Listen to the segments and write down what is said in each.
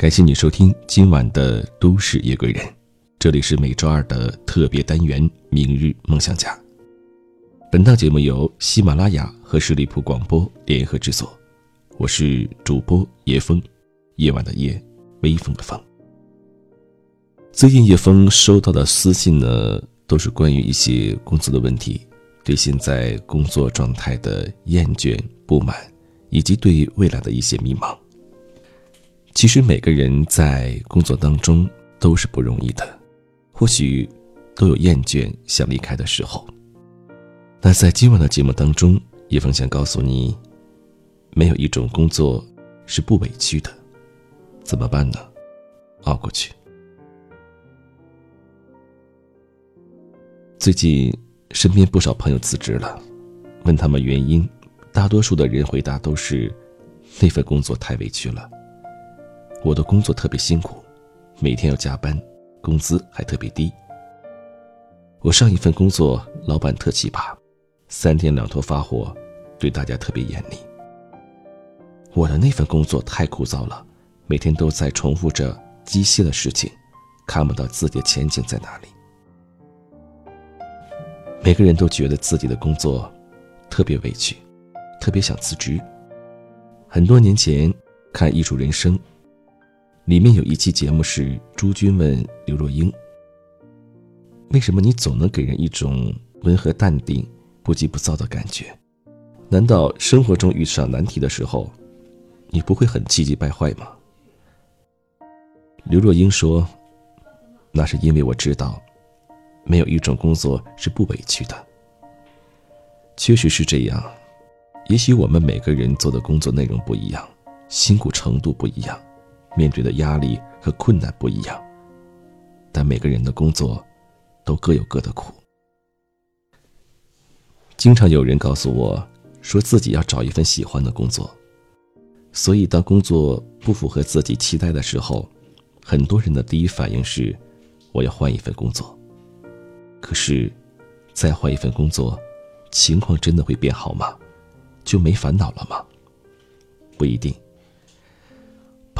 感谢你收听今晚的《都市夜归人》，这里是每周二的特别单元《明日梦想家》。本档节目由喜马拉雅和十里铺广播联合制作，我是主播叶枫，夜晚的夜，微风的风。最近叶枫收到的私信呢，都是关于一些工作的问题，对现在工作状态的厌倦、不满，以及对未来的一些迷茫。其实每个人在工作当中都是不容易的，或许都有厌倦想离开的时候。那在今晚的节目当中，叶峰想告诉你，没有一种工作是不委屈的，怎么办呢？熬过去。最近身边不少朋友辞职了，问他们原因，大多数的人回答都是那份工作太委屈了。我的工作特别辛苦，每天要加班，工资还特别低。我上一份工作，老板特奇葩，三天两头发火，对大家特别严厉。我的那份工作太枯燥了，每天都在重复着机械的事情，看不到自己的前景在哪里。每个人都觉得自己的工作特别委屈，特别想辞职。很多年前看《艺术人生》。里面有一期节目是朱军问刘若英：“为什么你总能给人一种温和淡定、不急不躁的感觉？难道生活中遇上难题的时候，你不会很气急败坏吗？”刘若英说：“那是因为我知道，没有一种工作是不委屈的。确实是这样，也许我们每个人做的工作内容不一样，辛苦程度不一样。”面对的压力和困难不一样，但每个人的工作都各有各的苦。经常有人告诉我，说自己要找一份喜欢的工作，所以当工作不符合自己期待的时候，很多人的第一反应是我要换一份工作。可是，再换一份工作，情况真的会变好吗？就没烦恼了吗？不一定。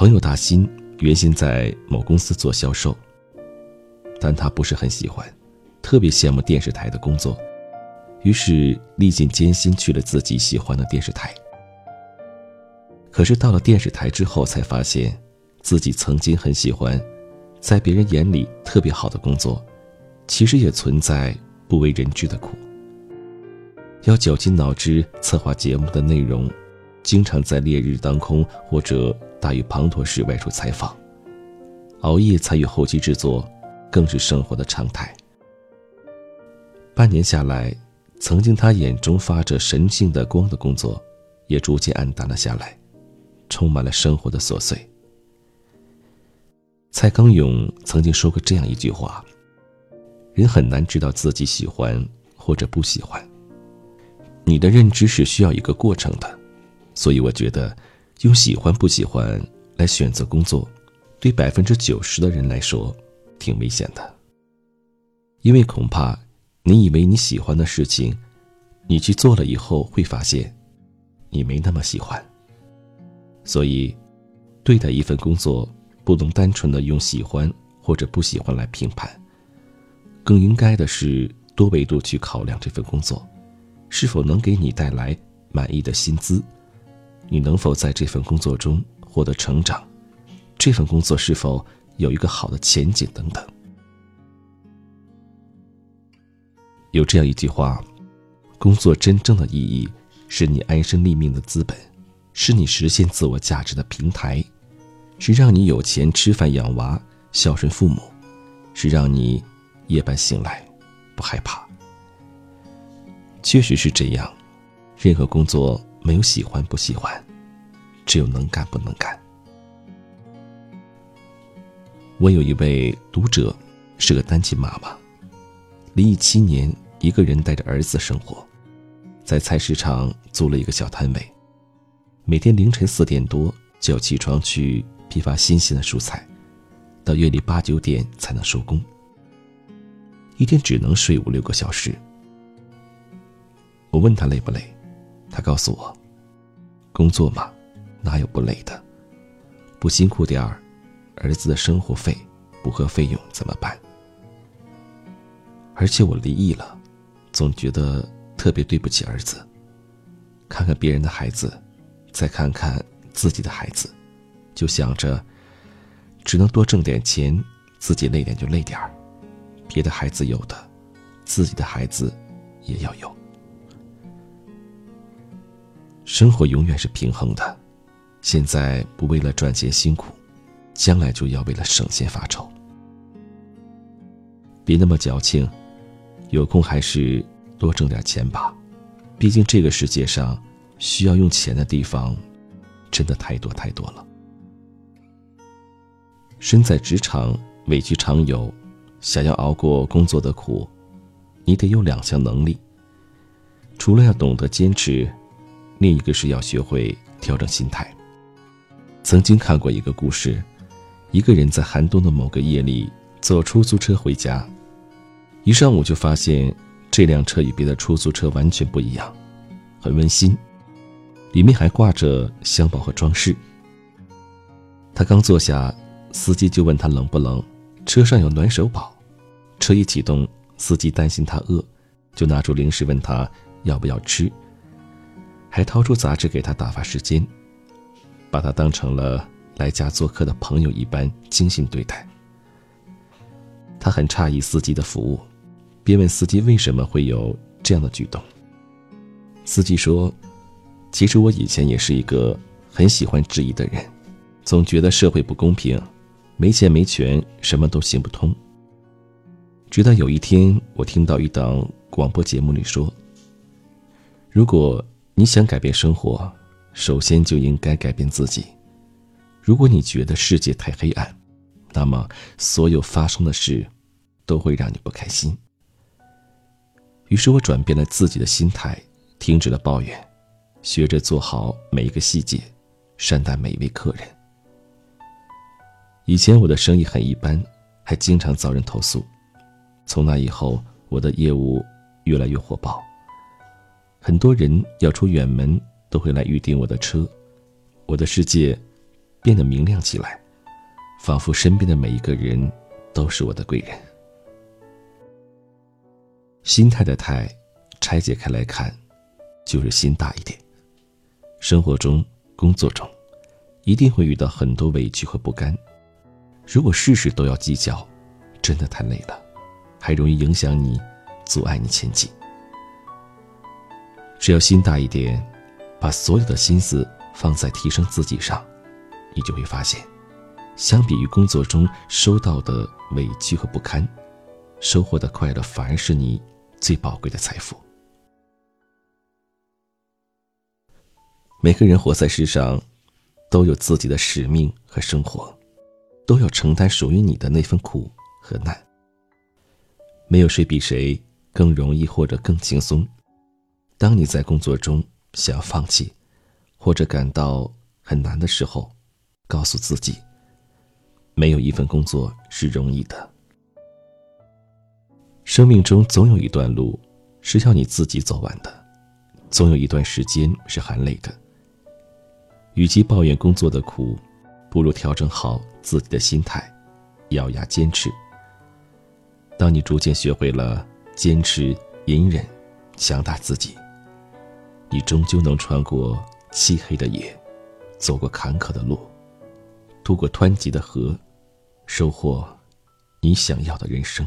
朋友大新原先在某公司做销售，但他不是很喜欢，特别羡慕电视台的工作，于是历尽艰辛去了自己喜欢的电视台。可是到了电视台之后，才发现自己曾经很喜欢，在别人眼里特别好的工作，其实也存在不为人知的苦。要绞尽脑汁策划节目的内容，经常在烈日当空或者。大雨滂沱时外出采访，熬夜参与后期制作，更是生活的常态。半年下来，曾经他眼中发着神性的光的工作，也逐渐暗淡了下来，充满了生活的琐碎。蔡康永曾经说过这样一句话：“人很难知道自己喜欢或者不喜欢，你的认知是需要一个过程的。”所以我觉得。用喜欢不喜欢来选择工作，对百分之九十的人来说，挺危险的。因为恐怕你以为你喜欢的事情，你去做了以后会发现，你没那么喜欢。所以，对待一份工作，不能单纯的用喜欢或者不喜欢来评判，更应该的是多维度去考量这份工作，是否能给你带来满意的薪资。你能否在这份工作中获得成长？这份工作是否有一个好的前景？等等。有这样一句话：工作真正的意义，是你安身立命的资本，是你实现自我价值的平台，是让你有钱吃饭养娃、孝顺父母，是让你夜半醒来不害怕。确实是这样，任何工作。没有喜欢不喜欢，只有能干不能干。我有一位读者，是个单亲妈妈，离异七年，一个人带着儿子生活，在菜市场租了一个小摊位，每天凌晨四点多就要起床去批发新鲜的蔬菜，到夜里八九点才能收工，一天只能睡五六个小时。我问他累不累？他告诉我：“工作嘛，哪有不累的？不辛苦点儿，儿子的生活费、补课费用怎么办？而且我离异了，总觉得特别对不起儿子。看看别人的孩子，再看看自己的孩子，就想着只能多挣点钱，自己累点就累点儿。别的孩子有的，自己的孩子也要有。生活永远是平衡的，现在不为了赚钱辛苦，将来就要为了省钱发愁。别那么矫情，有空还是多挣点钱吧，毕竟这个世界上需要用钱的地方，真的太多太多了。身在职场，委屈常有，想要熬过工作的苦，你得有两项能力，除了要懂得坚持。另一个是要学会调整心态。曾经看过一个故事，一个人在寒冬的某个夜里坐出租车回家，一上午就发现这辆车与别的出租车完全不一样，很温馨，里面还挂着香包和装饰。他刚坐下，司机就问他冷不冷，车上有暖手宝。车一启动，司机担心他饿，就拿出零食问他要不要吃。还掏出杂志给他打发时间，把他当成了来家做客的朋友一般精心对待。他很诧异司机的服务，便问司机为什么会有这样的举动。司机说：“其实我以前也是一个很喜欢质疑的人，总觉得社会不公平，没钱没权什么都行不通。直到有一天，我听到一档广播节目里说，如果……”你想改变生活，首先就应该改变自己。如果你觉得世界太黑暗，那么所有发生的事都会让你不开心。于是我转变了自己的心态，停止了抱怨，学着做好每一个细节，善待每一位客人。以前我的生意很一般，还经常遭人投诉。从那以后，我的业务越来越火爆。很多人要出远门都会来预订我的车，我的世界变得明亮起来，仿佛身边的每一个人都是我的贵人。心态的“态”，拆解开来看，就是心大一点。生活中、工作中，一定会遇到很多委屈和不甘。如果事事都要计较，真的太累了，还容易影响你，阻碍你前进。只要心大一点，把所有的心思放在提升自己上，你就会发现，相比于工作中收到的委屈和不堪，收获的快乐反而是你最宝贵的财富。每个人活在世上，都有自己的使命和生活，都要承担属于你的那份苦和难。没有谁比谁更容易或者更轻松。当你在工作中想要放弃，或者感到很难的时候，告诉自己，没有一份工作是容易的。生命中总有一段路是要你自己走完的，总有一段时间是含泪的。与其抱怨工作的苦，不如调整好自己的心态，咬牙坚持。当你逐渐学会了坚持、隐忍、强大自己。你终究能穿过漆黑的夜，走过坎坷的路，渡过湍急的河，收获你想要的人生。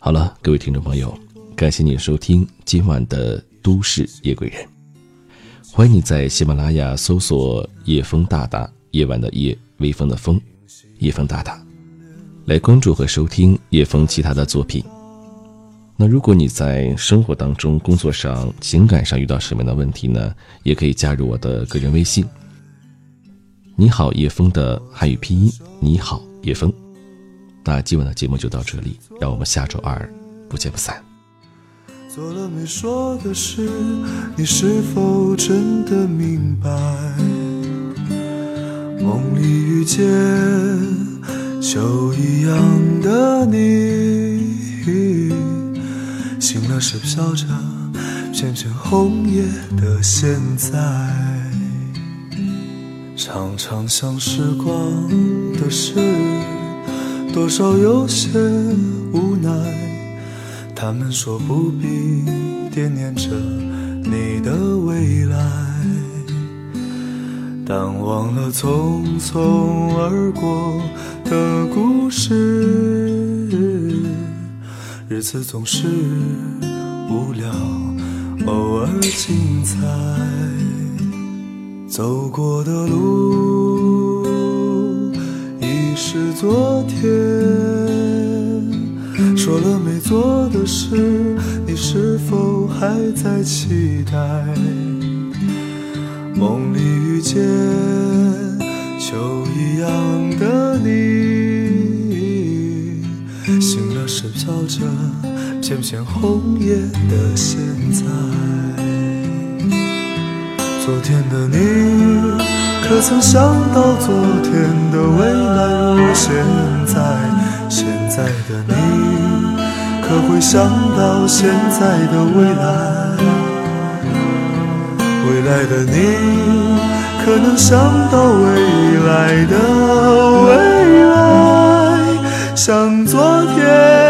好了，各位听众朋友，感谢你收听今晚的《都市夜归人》，欢迎你在喜马拉雅搜索“夜风大大”，夜晚的夜，微风的风，夜风大大，来关注和收听叶枫其他的作品。那如果你在生活当中、工作上、情感上遇到什么样的问题呢？也可以加入我的个人微信。你好，叶枫的汉语拼音。你好，叶枫。那今晚的节目就到这里，让我们下周二不见不散。做了没说的事，你是否真的明白？梦里遇见秋一样的你。醒了是飘着片片红叶的现在。常常想时光的事，多少有些无奈。他们说不必惦念着你的未来，但忘了匆匆而过的故事。日子总是无聊，偶尔精彩。走过的路已是昨天，说了没做的事，你是否还在期待？梦里遇见秋一样的你，着片片红叶的现在。昨天的你，可曾想到昨天的未来如现在？现在的你，可会想到现在的未来？未来的你，可能想到未来的未来？像昨天。